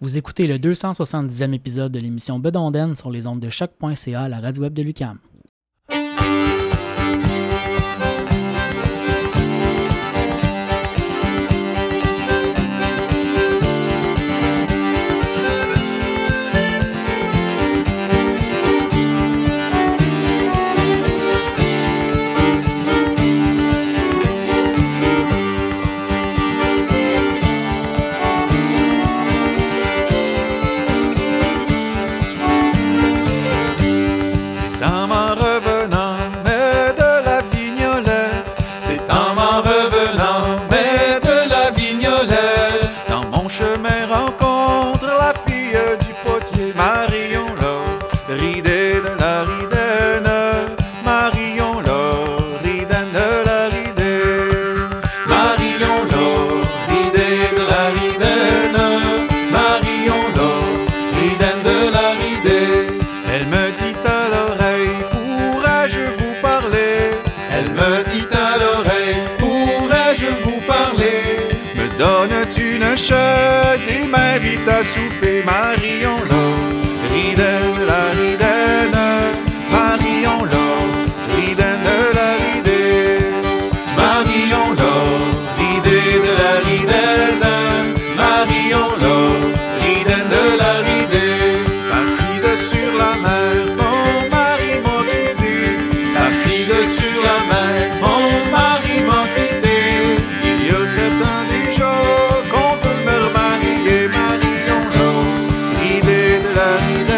Vous écoutez le 270e épisode de l'émission Bedonden sur les ondes de choc.ca, la radio web de Lucam. la, la.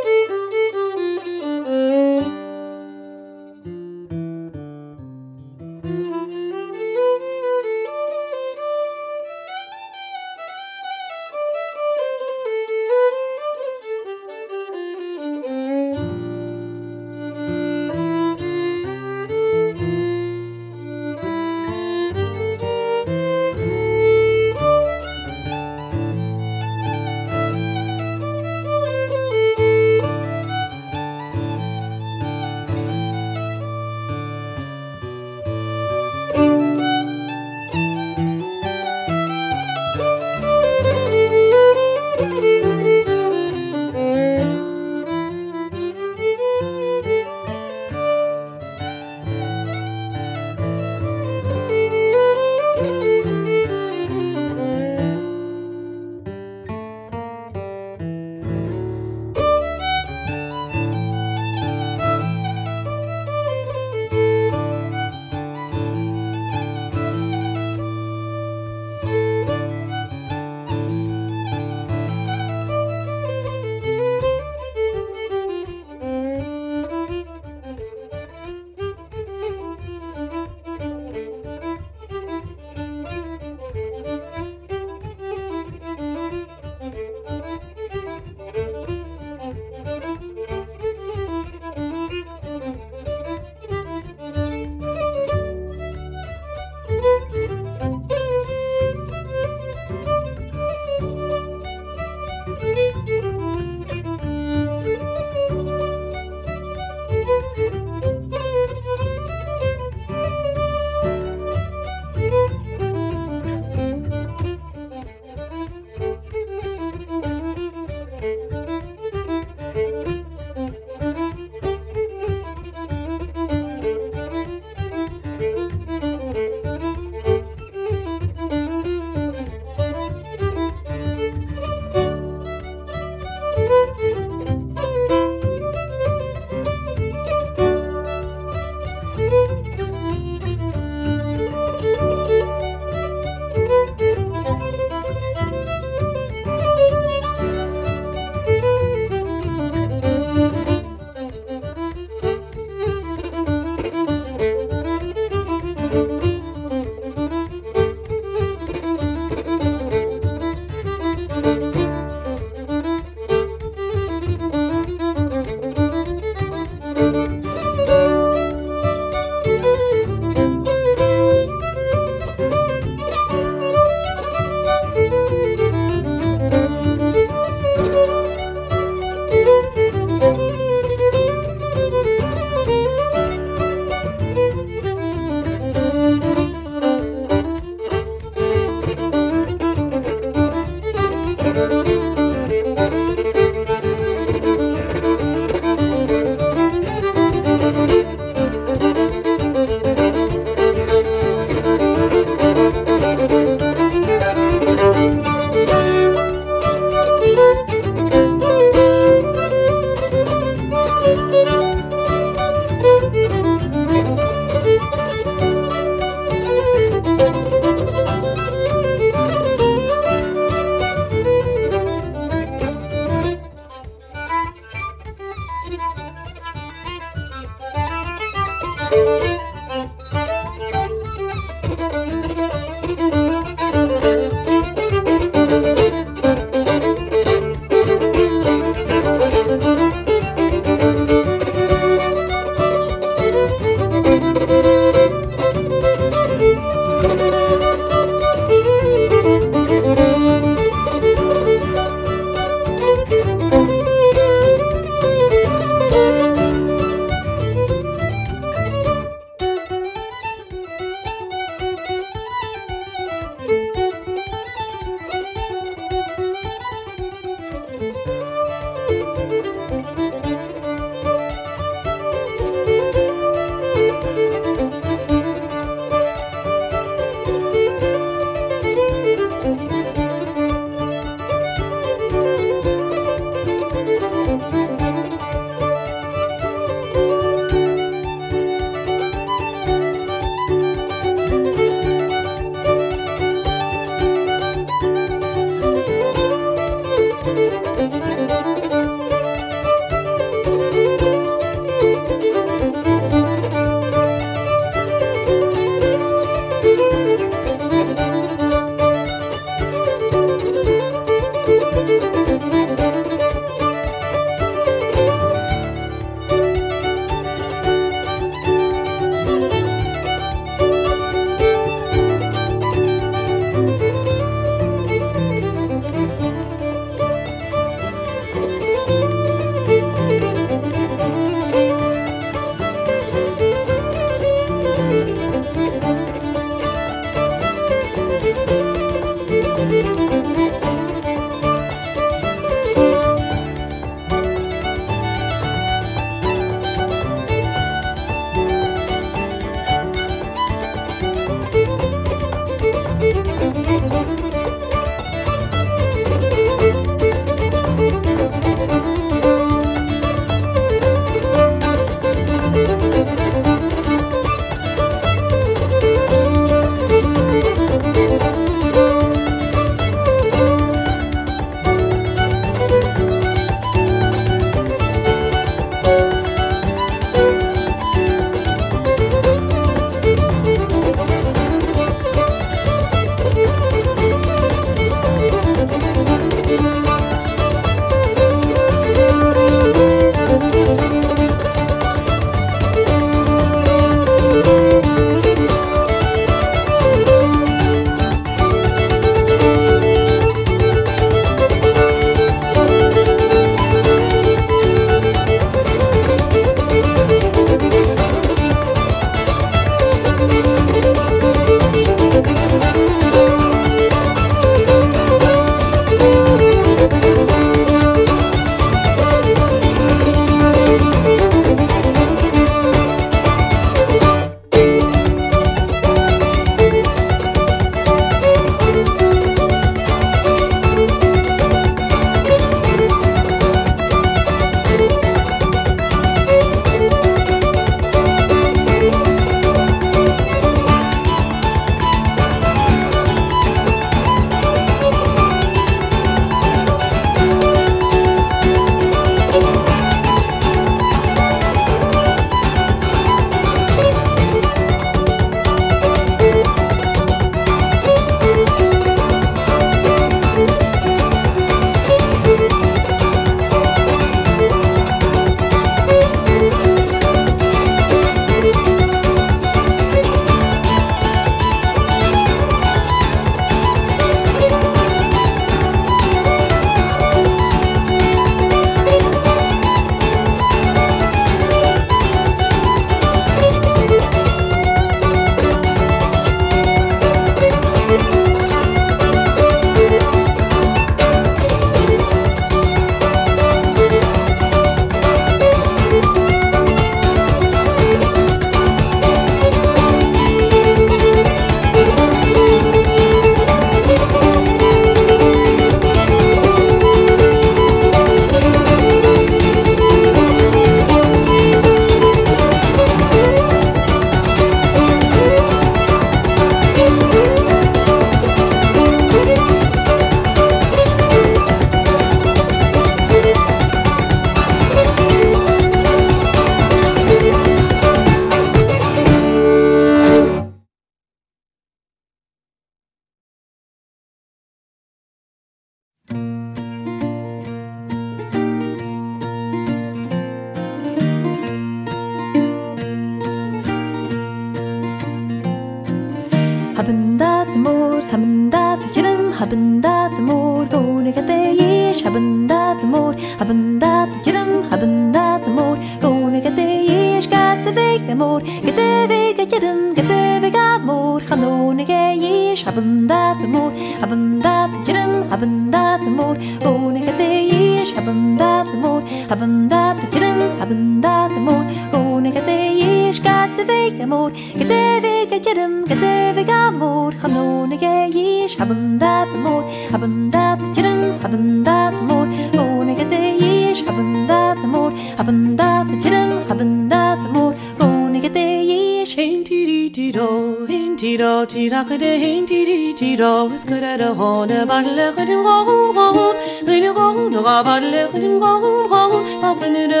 ron de badle redim ron ron redim ron ra badle redim ron ron auf in de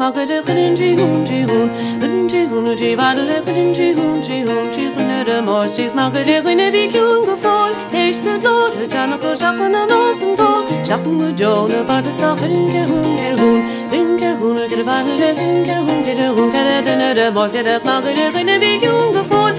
ra de redim ji hun ji hun redim ji hun ji badle redim ji hun de mos mag de redim bi kun gefol ich de lode dann ko schaffen an osen go schaffen wir de badle sa redim ge hun ge de badle redim ge hun ge de de de mag de redim bi kun gefol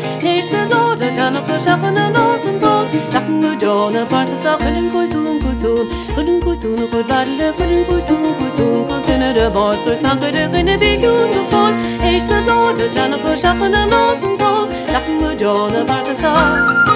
ke na no sun do, sa mu jo ne ba de sa ke ko tu ko tu, ko ko tu no ko ba le ko ko tu ko tu ko te ne de bo ke na ke de ke ne bi kyun ge fol, es de do de ta na ko sa ke na no sun do, sa mu jo ne ba de sa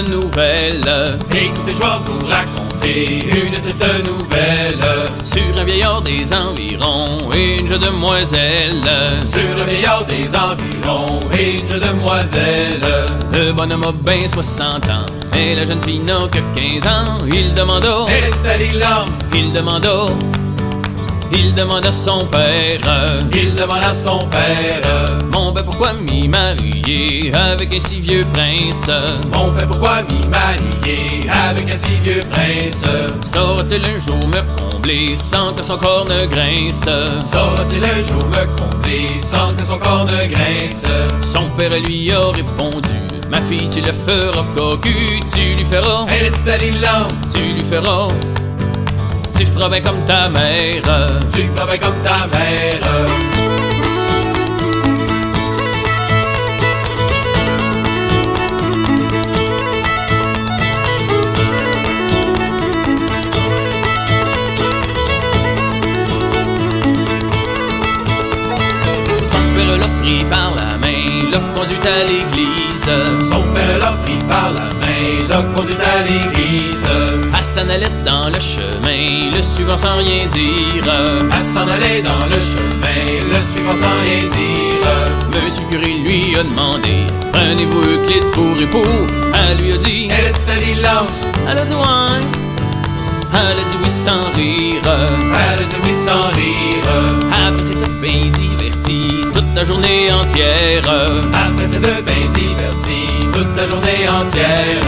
triste nouvelle. Écoutez, je vais vous raconter une triste nouvelle. Sur un vieillard des environs et une jeune demoiselle. Sur un vieillard des environs et une jeune demoiselle. Le bonhomme a bien 60 ans, mais la jeune fille n'a que 15 ans. Il demanda, il demanda, il demande à son père. il demande à son père. Pourquoi m'y marier avec un si vieux prince? Mon père, pourquoi m'y marier avec un si vieux prince? Saura-t-il un jour me combler sans que son corps ne grince? Saura-t-il un jour me combler sans que son corps ne grince? Son père lui a répondu Ma fille tu le feras cocu Tu lui feras, Elle tu lui feras Tu feras bien comme ta mère tu feras bien comme ta mère. Pris par la main, l'a conduit à l'église Son père l'a pris par la main, l'a conduit à l'église. À s'en allait dans le chemin, le suivant sans rien dire À s'en aller dans le chemin, le suivant sans rien dire. Monsieur curé lui a demandé Prenez-vous Euclide pour époux? Elle lui a dit Elle est allée là, Elle a dit ouais Elle a dit oui sans rire elle a dit oui sans rire. Après s'être bien diverti Toute la journée entière. Après cette bain diverti, toute la journée entière.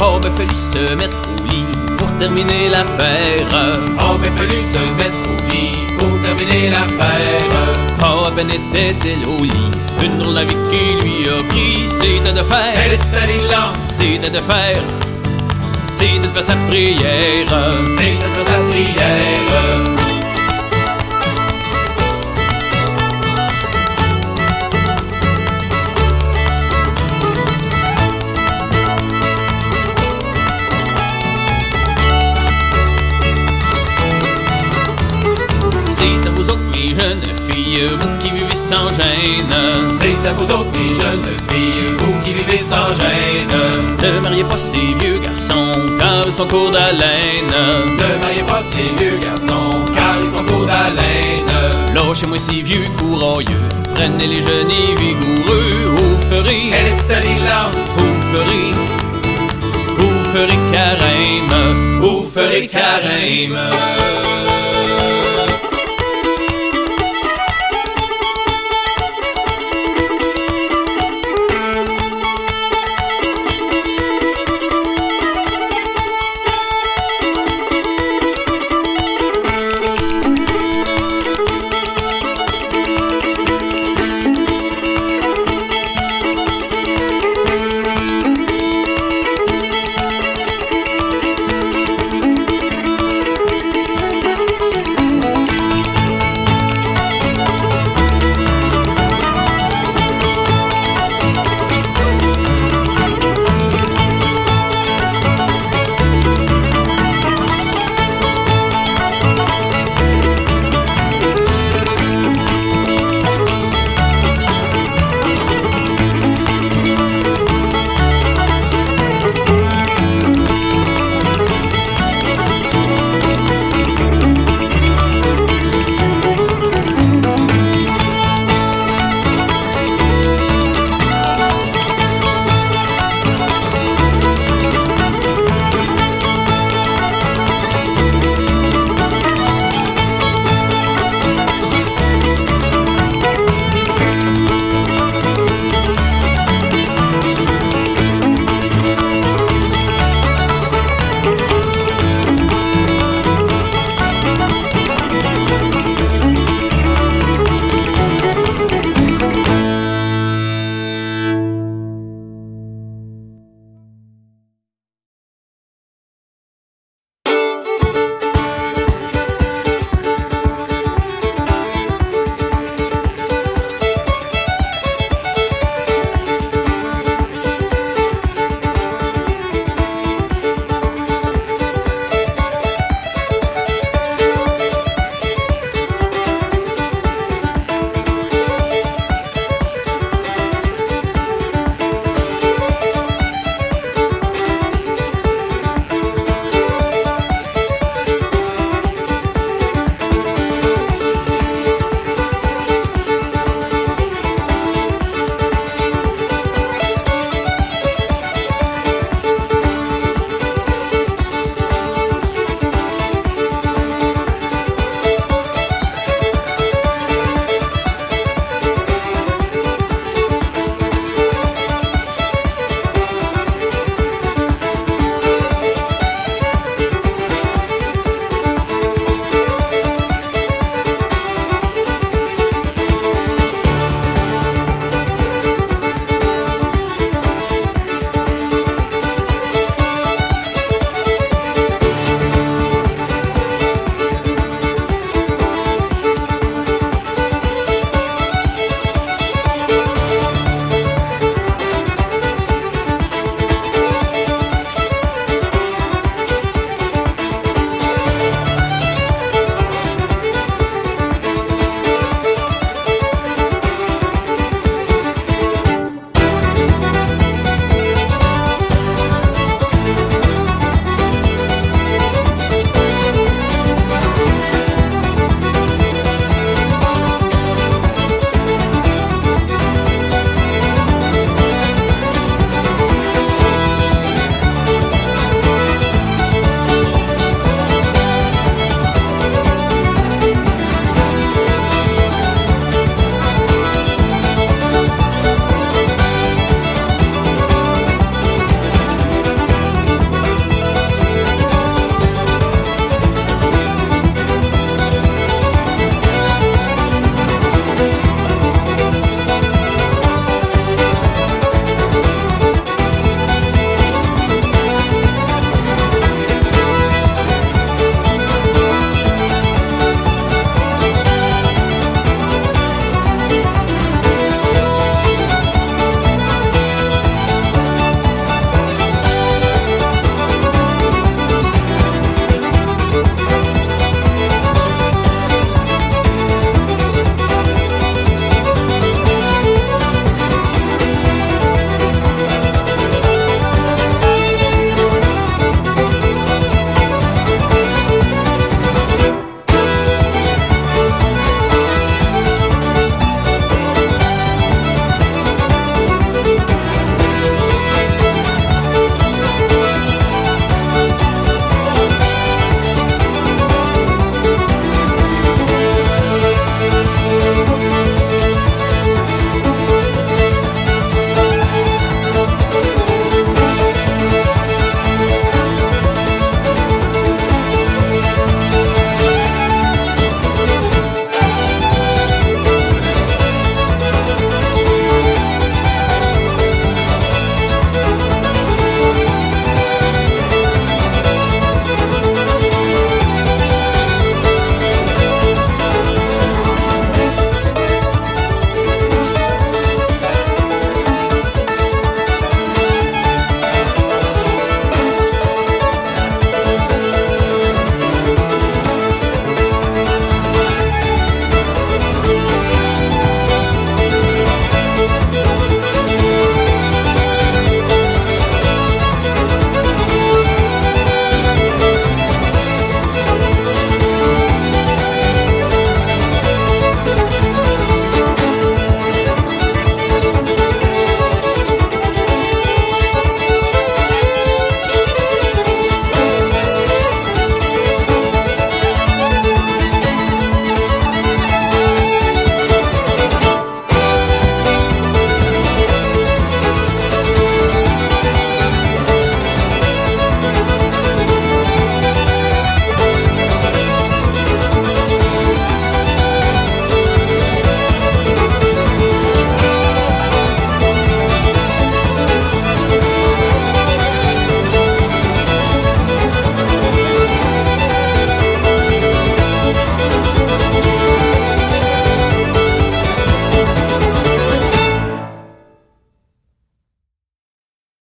Oh ben fallu se mettre au lit Pour terminer l'affaire. Oh, mais fallu se mettre au lit pour terminer l'affaire. Oh à peine était-elle au lit? Une drôle vie qui lui a pris C'était de Elle faire est allée là, C'était de faire. C'était de faire sa prière. C'est de faire sa prière. Filles, vous qui vivez sans gêne. C'est à vous autres, mes jeunes filles, vous qui vivez sans gêne. Ne mariez pas ces vieux garçons, car ils sont courts d'haleine. Ne mariez pas ces vieux garçons, car ils sont courts d'haleine. Lâchez-moi ces vieux courroyeux, prenez les jeunes et vigoureux. Vous ferez, Elle est là, vous ferez, vous ferez carême. vous ferez carême?